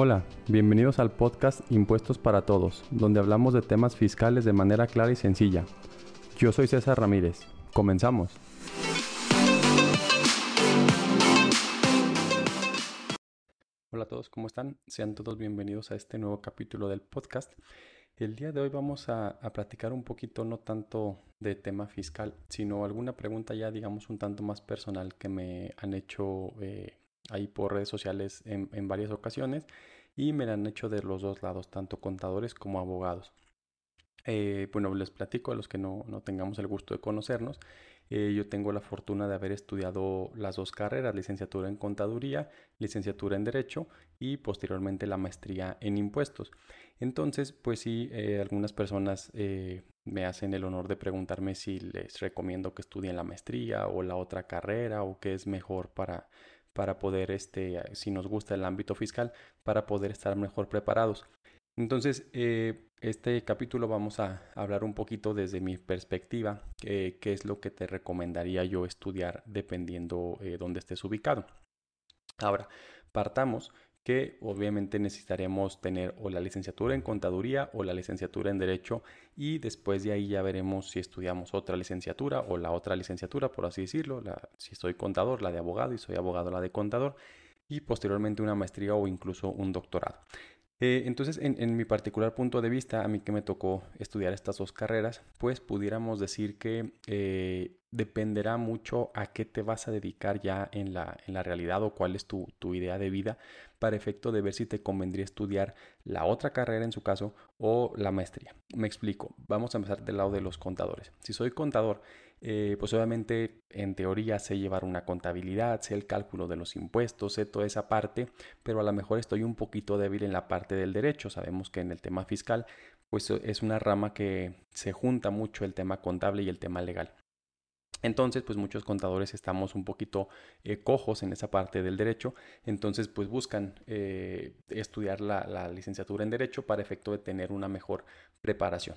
Hola, bienvenidos al podcast Impuestos para Todos, donde hablamos de temas fiscales de manera clara y sencilla. Yo soy César Ramírez. Comenzamos. Hola a todos, ¿cómo están? Sean todos bienvenidos a este nuevo capítulo del podcast. El día de hoy vamos a, platicar un poquito, no tanto de tema fiscal, sino alguna pregunta ya, digamos, un tanto más personal que me han hecho eh, ahí por redes sociales en, varias ocasiones y me la han hecho de los dos lados, tanto contadores como abogados. Eh, bueno, les platico a los que no, tengamos el gusto de conocernos. Eh, yo tengo la fortuna de haber estudiado las dos carreras, licenciatura en contaduría, licenciatura en derecho y posteriormente la maestría en impuestos. Entonces, pues sí, eh, algunas personas me hacen el honor de preguntarme si les recomiendo que estudien la maestría o la otra carrera o qué es mejor para, para poder, este, si nos gusta el ámbito fiscal, para poder estar mejor preparados. Entonces, eh, este capítulo vamos a hablar un poquito desde mi perspectiva, qué es lo que te recomendaría yo estudiar dependiendo eh, dónde estés ubicado. Ahora, partamos que obviamente necesitaremos tener o la licenciatura en contaduría o la licenciatura en derecho y después de ahí ya veremos si estudiamos otra licenciatura o la otra licenciatura, por así decirlo, si soy contador, la de abogado y soy abogado, la de contador y posteriormente una maestría o incluso un doctorado. Eh, entonces, en, mi particular punto de vista, a mí que me tocó estudiar estas dos carreras, pues pudiéramos decir que eh, dependerá mucho a qué te vas a dedicar ya en la, en la realidad o cuál es tu, tu, idea de vida para efecto de ver si te convendría estudiar la otra carrera en su caso o la maestría. Me explico, vamos a empezar del lado de los contadores. Si soy contador, eh, pues obviamente en teoría sé llevar una contabilidad, sé el cálculo de los impuestos, sé toda esa parte, pero a lo mejor estoy un poquito débil en la parte del derecho. Sabemos que en el tema fiscal, pues es una rama que se junta mucho el tema contable y el tema legal. Entonces, pues muchos contadores estamos un poquito eh, cojos en esa parte del derecho, entonces pues buscan eh, estudiar la, licenciatura en derecho para efecto de tener una mejor preparación.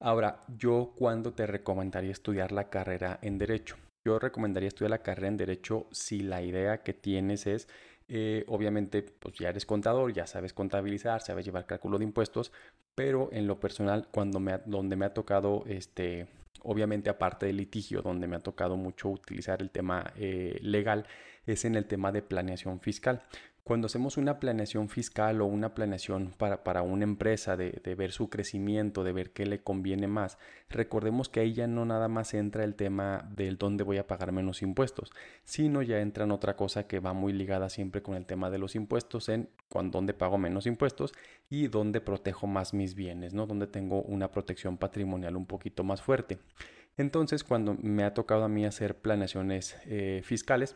Ahora, yo cuándo te recomendaría estudiar la carrera en derecho? Yo recomendaría estudiar la carrera en derecho si la idea que tienes es, eh, obviamente, pues ya eres contador, ya sabes contabilizar, sabes llevar cálculo de impuestos, pero en lo personal, cuando me donde me ha tocado este obviamente aparte del litigio, donde me ha tocado mucho utilizar el tema eh, legal, es en el tema de planeación fiscal. Cuando hacemos una planeación fiscal o una planeación para, para una empresa de, de, ver su crecimiento, de ver qué le conviene más, recordemos que ahí ya no nada más entra el tema del dónde voy a pagar menos impuestos, sino ya entra en otra cosa que va muy ligada siempre con el tema de los impuestos, en dónde pago menos impuestos y dónde protejo más mis bienes, ¿no? Donde tengo una protección patrimonial un poquito más fuerte. Entonces, cuando me ha tocado a mí hacer planeaciones eh, fiscales,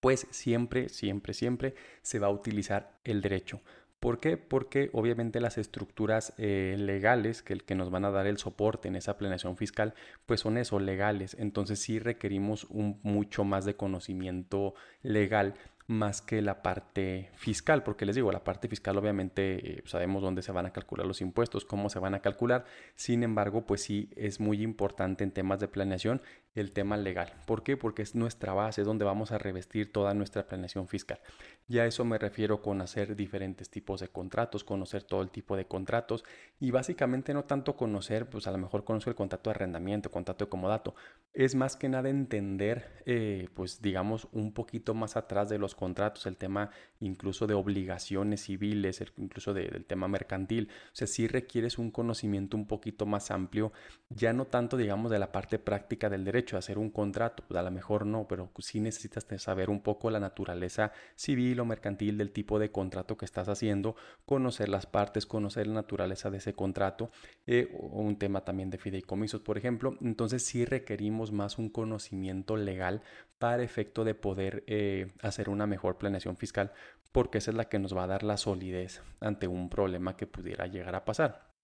pues siempre, siempre, siempre se va a utilizar el derecho. ¿Por qué? Porque obviamente las estructuras eh, legales que, que, nos van a dar el soporte en esa planeación fiscal, pues son eso, legales. Entonces sí requerimos un mucho más de conocimiento legal más que la parte fiscal, porque les digo, la parte fiscal obviamente eh, sabemos dónde se van a calcular los impuestos, cómo se van a calcular, sin embargo, pues sí es muy importante en temas de planeación el tema legal. ¿Por qué? Porque es nuestra base, donde vamos a revestir toda nuestra planeación fiscal. Ya a eso me refiero con hacer diferentes tipos de contratos, conocer todo el tipo de contratos y básicamente no tanto conocer, pues a lo mejor conozco el contrato de arrendamiento, contrato de comodato, es más que nada entender, eh, pues digamos, un poquito más atrás de los contratos, el tema incluso de obligaciones civiles, incluso del tema mercantil. O sea, sí requieres un conocimiento un poquito más amplio, ya no tanto, digamos, de la parte práctica del derecho, hacer un contrato, pues a lo mejor no, pero sí necesitas saber un poco la naturaleza civil o mercantil del tipo de contrato que estás haciendo, conocer las partes, conocer la naturaleza de ese contrato, eh, o un tema también de fideicomisos, por ejemplo. Entonces sí requerimos más un conocimiento legal para efecto de poder eh, hacer una mejor planeación fiscal, porque esa es la que nos va a dar la solidez ante un problema que pudiera llegar a pasar.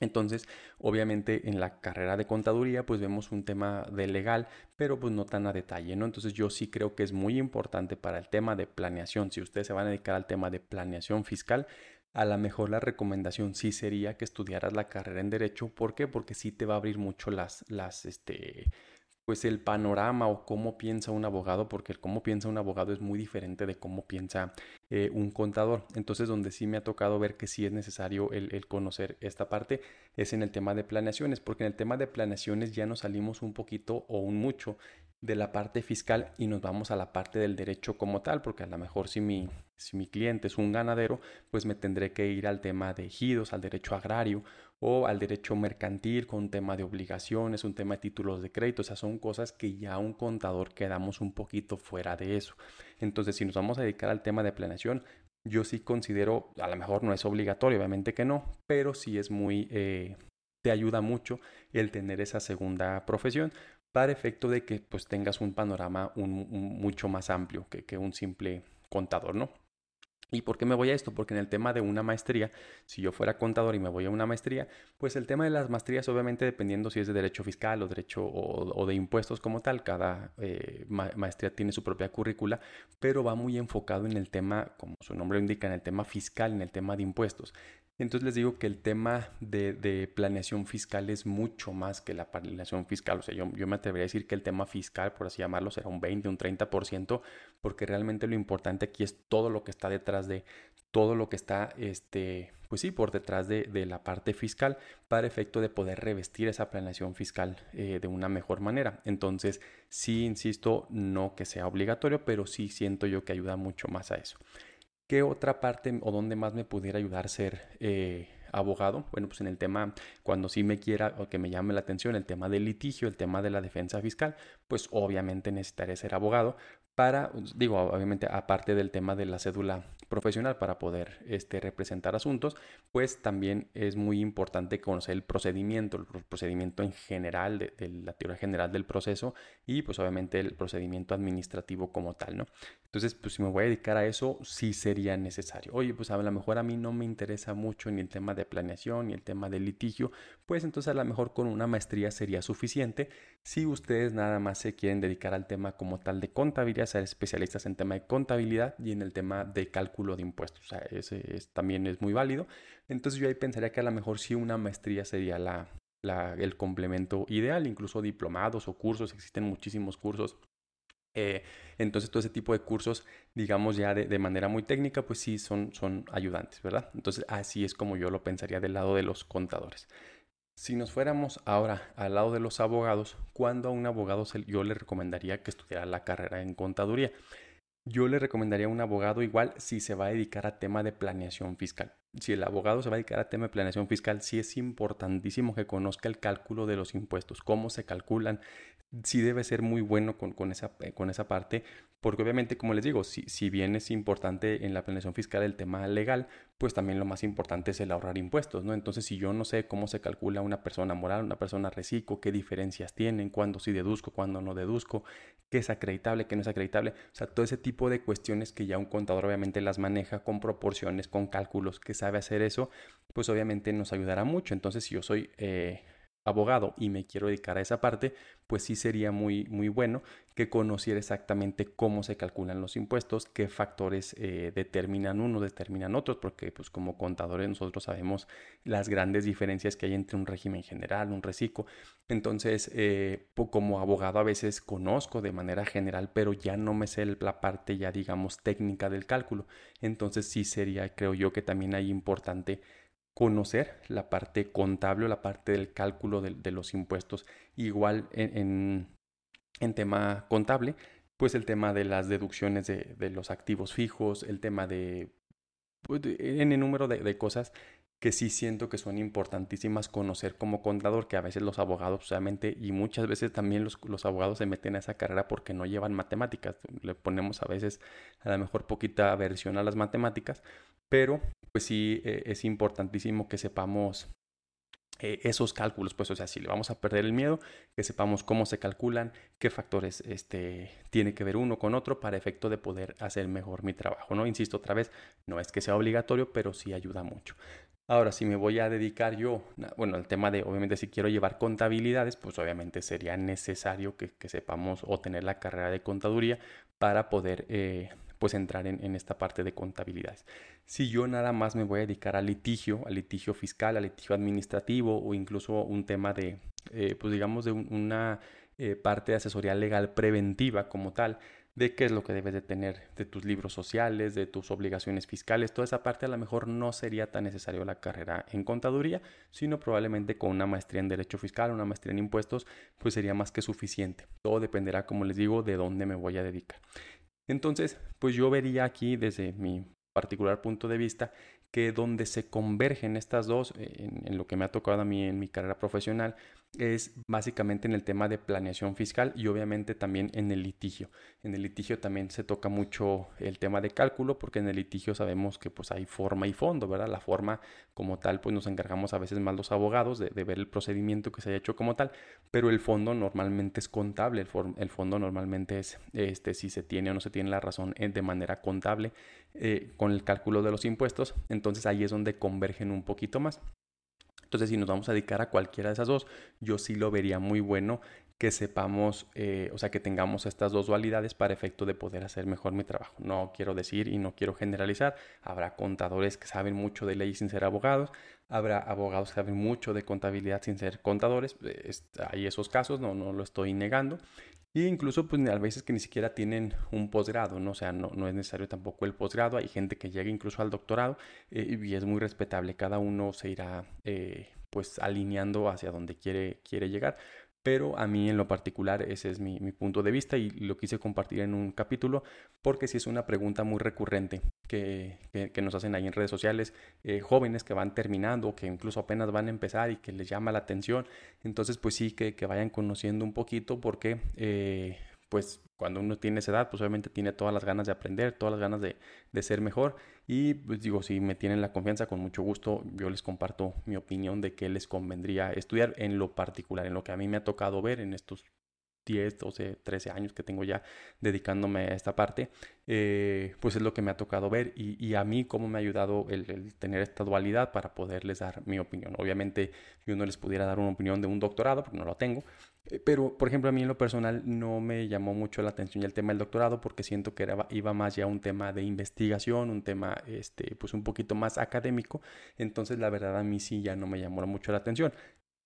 Entonces, obviamente en la carrera de contaduría pues vemos un tema de legal, pero pues no tan a detalle, ¿no? Entonces yo sí creo que es muy importante para el tema de planeación, si ustedes se van a dedicar al tema de planeación fiscal, a lo mejor la recomendación sí sería que estudiaras la carrera en derecho, ¿por qué? Porque sí te va a abrir mucho las las este pues el panorama o cómo piensa un abogado, porque el cómo piensa un abogado es muy diferente de cómo piensa eh, un contador. Entonces, donde sí me ha tocado ver que sí es necesario el, conocer esta parte es en el tema de planeaciones, porque en el tema de planeaciones ya nos salimos un poquito o un mucho de la parte fiscal y nos vamos a la parte del derecho como tal, porque a lo mejor si mi, si mi cliente es un ganadero, pues me tendré que ir al tema de ejidos, al derecho agrario o al derecho mercantil con un tema de obligaciones, un tema de títulos de crédito, o sea, son cosas que ya un contador quedamos un poquito fuera de eso. Entonces, si nos vamos a dedicar al tema de planeación, yo sí considero, a lo mejor no es obligatorio, obviamente que no, pero sí es muy, eh, te ayuda mucho el tener esa segunda profesión para efecto de que pues tengas un panorama mucho más amplio que, que un simple contador, ¿no? ¿Y por qué me voy a esto? Porque en el tema de una maestría, si yo fuera contador y me voy a una maestría, pues el tema de las maestrías, obviamente dependiendo si es de derecho fiscal o derecho o, de impuestos como tal, cada eh, maestría tiene su propia currícula, pero va muy enfocado en el tema, como su nombre lo indica, en el tema fiscal, en el tema de impuestos. Entonces les digo que el tema de, planeación fiscal es mucho más que la planeación fiscal. O sea, yo, me atrevería a decir que el tema fiscal, por así llamarlo, será un 20, un 30%, porque realmente lo importante aquí es todo lo que está detrás de, todo lo que está, este, pues sí, por detrás de, la parte fiscal, para efecto de poder revestir esa planeación fiscal eh, de una mejor manera. Entonces, sí, insisto, no que sea obligatorio, pero sí siento yo que ayuda mucho más a eso. ¿Qué otra parte o dónde más me pudiera ayudar ser eh, abogado? Bueno, pues en el tema, cuando sí me quiera o que me llame la atención, el tema del litigio, el tema de la defensa fiscal, pues obviamente necesitaré ser abogado, para, digo, obviamente aparte del tema de la cédula profesional para poder este, representar asuntos, pues también es muy importante conocer el procedimiento, el procedimiento en general, de, la teoría general del proceso y pues obviamente el procedimiento administrativo como tal, ¿no? Entonces, pues si me voy a dedicar a eso, sí sería necesario. Oye, pues a lo mejor a mí no me interesa mucho ni el tema de planeación ni el tema de litigio, pues entonces a lo mejor con una maestría sería suficiente si ustedes nada más se quieren dedicar al tema como tal de contabilidad ser especialistas en tema de contabilidad y en el tema de cálculo de impuestos. O sea, ese también es muy válido. Entonces yo ahí pensaría que a lo mejor sí una maestría sería la, el complemento ideal, incluso diplomados o cursos, existen muchísimos cursos. Eh, entonces todo ese tipo de cursos, digamos ya de, de, manera muy técnica, pues sí son, son ayudantes, ¿verdad? Entonces así es como yo lo pensaría del lado de los contadores. Si nos fuéramos ahora al lado de los abogados, ¿cuándo a un abogado yo le recomendaría que estudiara la carrera en contaduría? Yo le recomendaría a un abogado igual si se va a dedicar a tema de planeación fiscal. Si el abogado se va a dedicar a tema de planeación fiscal, sí es importantísimo que conozca el cálculo de los impuestos, cómo se calculan, sí debe ser muy bueno con, esa, eh, con esa parte, porque obviamente, como les digo, si, si, bien es importante en la planeación fiscal el tema legal, pues también lo más importante es el ahorrar impuestos, ¿no? Entonces, si yo no sé cómo se calcula una persona moral, una persona reciclo, qué diferencias tienen, cuándo sí deduzco, cuándo no deduzco, qué es acreditable, qué no es acreditable, o sea, todo ese tipo de cuestiones que ya un contador obviamente las maneja con proporciones, con cálculos, que sabe hacer eso, pues obviamente nos ayudará mucho. Entonces, si yo soy... Eh, abogado y me quiero dedicar a esa parte, pues sí sería muy, muy bueno que conociera exactamente cómo se calculan los impuestos, qué factores eh, determinan uno, determinan otros, porque pues como contadores nosotros sabemos las grandes diferencias que hay entre un régimen general, un reciclo. Entonces, eh, como abogado a veces conozco de manera general, pero ya no me sé la parte ya digamos técnica del cálculo. Entonces sí sería, creo yo, que también hay importante conocer la parte contable la parte del cálculo de, los impuestos. Igual en, tema contable, pues el tema de las deducciones de, los activos fijos, el tema de, pues, en el número de, cosas que sí siento que son importantísimas conocer como contador, que a veces los abogados solamente y muchas veces también los, los, abogados se meten a esa carrera porque no llevan matemáticas. Le ponemos a veces a lo mejor poquita aversión a las matemáticas, pero pues sí eh, es importantísimo que sepamos eh, esos cálculos, pues o sea, si le vamos a perder el miedo, que sepamos cómo se calculan, qué factores este, tiene que ver uno con otro para efecto de poder hacer mejor mi trabajo, ¿no? Insisto otra vez, no es que sea obligatorio, pero sí ayuda mucho. Ahora, si me voy a dedicar yo, bueno, al tema de, obviamente, si quiero llevar contabilidades, pues obviamente sería necesario que, sepamos o tener la carrera de contaduría para poder eh, pues entrar en, esta parte de contabilidades. Si yo nada más me voy a dedicar al litigio, al litigio fiscal, al litigio administrativo o incluso un tema de, eh, pues digamos, de una eh, parte de asesoría legal preventiva como tal, de qué es lo que debes de tener, de tus libros sociales, de tus obligaciones fiscales, toda esa parte a lo mejor no sería tan necesario la carrera en contaduría, sino probablemente con una maestría en derecho fiscal, una maestría en impuestos, pues sería más que suficiente. Todo dependerá, como les digo, de dónde me voy a dedicar. Entonces, pues yo vería aquí desde mi particular punto de vista que donde se convergen estas dos, en, en, lo que me ha tocado a mí en mi carrera profesional, es básicamente en el tema de planeación fiscal y obviamente también en el litigio. En el litigio también se toca mucho el tema de cálculo porque en el litigio sabemos que pues hay forma y fondo, ¿verdad? La forma como tal pues nos encargamos a veces más los abogados de, ver el procedimiento que se haya hecho como tal, pero el fondo normalmente es contable, el, fondo normalmente es este, si se tiene o no se tiene la razón eh, de manera contable eh, con el cálculo de los impuestos, entonces ahí es donde convergen un poquito más. Entonces, si nos vamos a dedicar a cualquiera de esas dos, yo sí lo vería muy bueno que sepamos, eh, o sea, que tengamos estas dos dualidades para efecto de poder hacer mejor mi trabajo. No quiero decir y no quiero generalizar. Habrá contadores que saben mucho de ley sin ser abogados. Habrá abogados que saben mucho de contabilidad sin ser contadores. hay esos casos, no, no lo estoy negando. Y incluso, pues a veces que ni siquiera tienen un posgrado, ¿no? O sea, no, no es necesario tampoco el posgrado. Hay gente que llega incluso al doctorado eh, y es muy respetable. Cada uno se irá, eh, pues, alineando hacia donde quiere, quiere llegar. Pero a mí en lo particular ese es mi, punto de vista y lo quise compartir en un capítulo porque sí es una pregunta muy recurrente que, que, nos hacen ahí en redes sociales, eh, jóvenes que van terminando, que incluso apenas van a empezar y que les llama la atención. Entonces pues sí que, que vayan conociendo un poquito porque eh, pues cuando uno tiene esa edad, pues obviamente tiene todas las ganas de aprender, todas las ganas de, de, ser mejor. Y pues digo, si me tienen la confianza, con mucho gusto yo les comparto mi opinión de qué les convendría estudiar en lo particular, en lo que a mí me ha tocado ver en estos 10, 12, 13 años que tengo ya dedicándome a esta parte, eh, pues es lo que me ha tocado ver y, a mí cómo me ha ayudado el, tener esta dualidad para poderles dar mi opinión. Obviamente yo no les pudiera dar una opinión de un doctorado porque no lo tengo, eh, pero por ejemplo a mí en lo personal no me llamó mucho la atención el tema del doctorado porque siento que era, iba más ya un tema de investigación, un tema este, pues un poquito más académico, entonces la verdad a mí sí ya no me llamó mucho la atención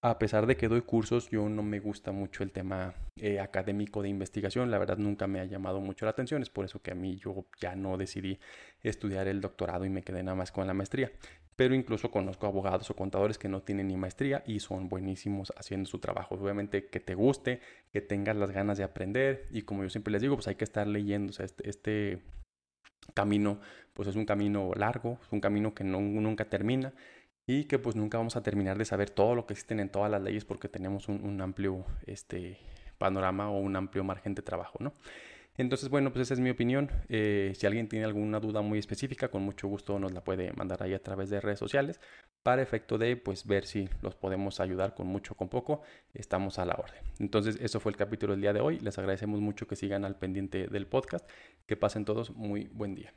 a pesar de que doy cursos, yo no me gusta mucho el tema eh, académico de investigación. La verdad nunca me ha llamado mucho la atención. Es por eso que a mí yo ya no decidí estudiar el doctorado y me quedé nada más con la maestría. Pero incluso conozco abogados o contadores que no tienen ni maestría y son buenísimos haciendo su trabajo. Obviamente que te guste, que tengas las ganas de aprender y como yo siempre les digo, pues hay que estar leyendo. O sea, este, este camino pues es un camino largo, es un camino que no, nunca termina y que pues nunca vamos a terminar de saber todo lo que existen en todas las leyes porque tenemos un, amplio este, panorama o un amplio margen de trabajo, ¿no? Entonces, bueno, pues esa es mi opinión. Eh, si alguien tiene alguna duda muy específica, con mucho gusto nos la puede mandar ahí a través de redes sociales para efecto de pues ver si los podemos ayudar con mucho o con poco. Estamos a la orden. Entonces, eso fue el capítulo del día de hoy. Les agradecemos mucho que sigan al pendiente del podcast. Que pasen todos muy buen día.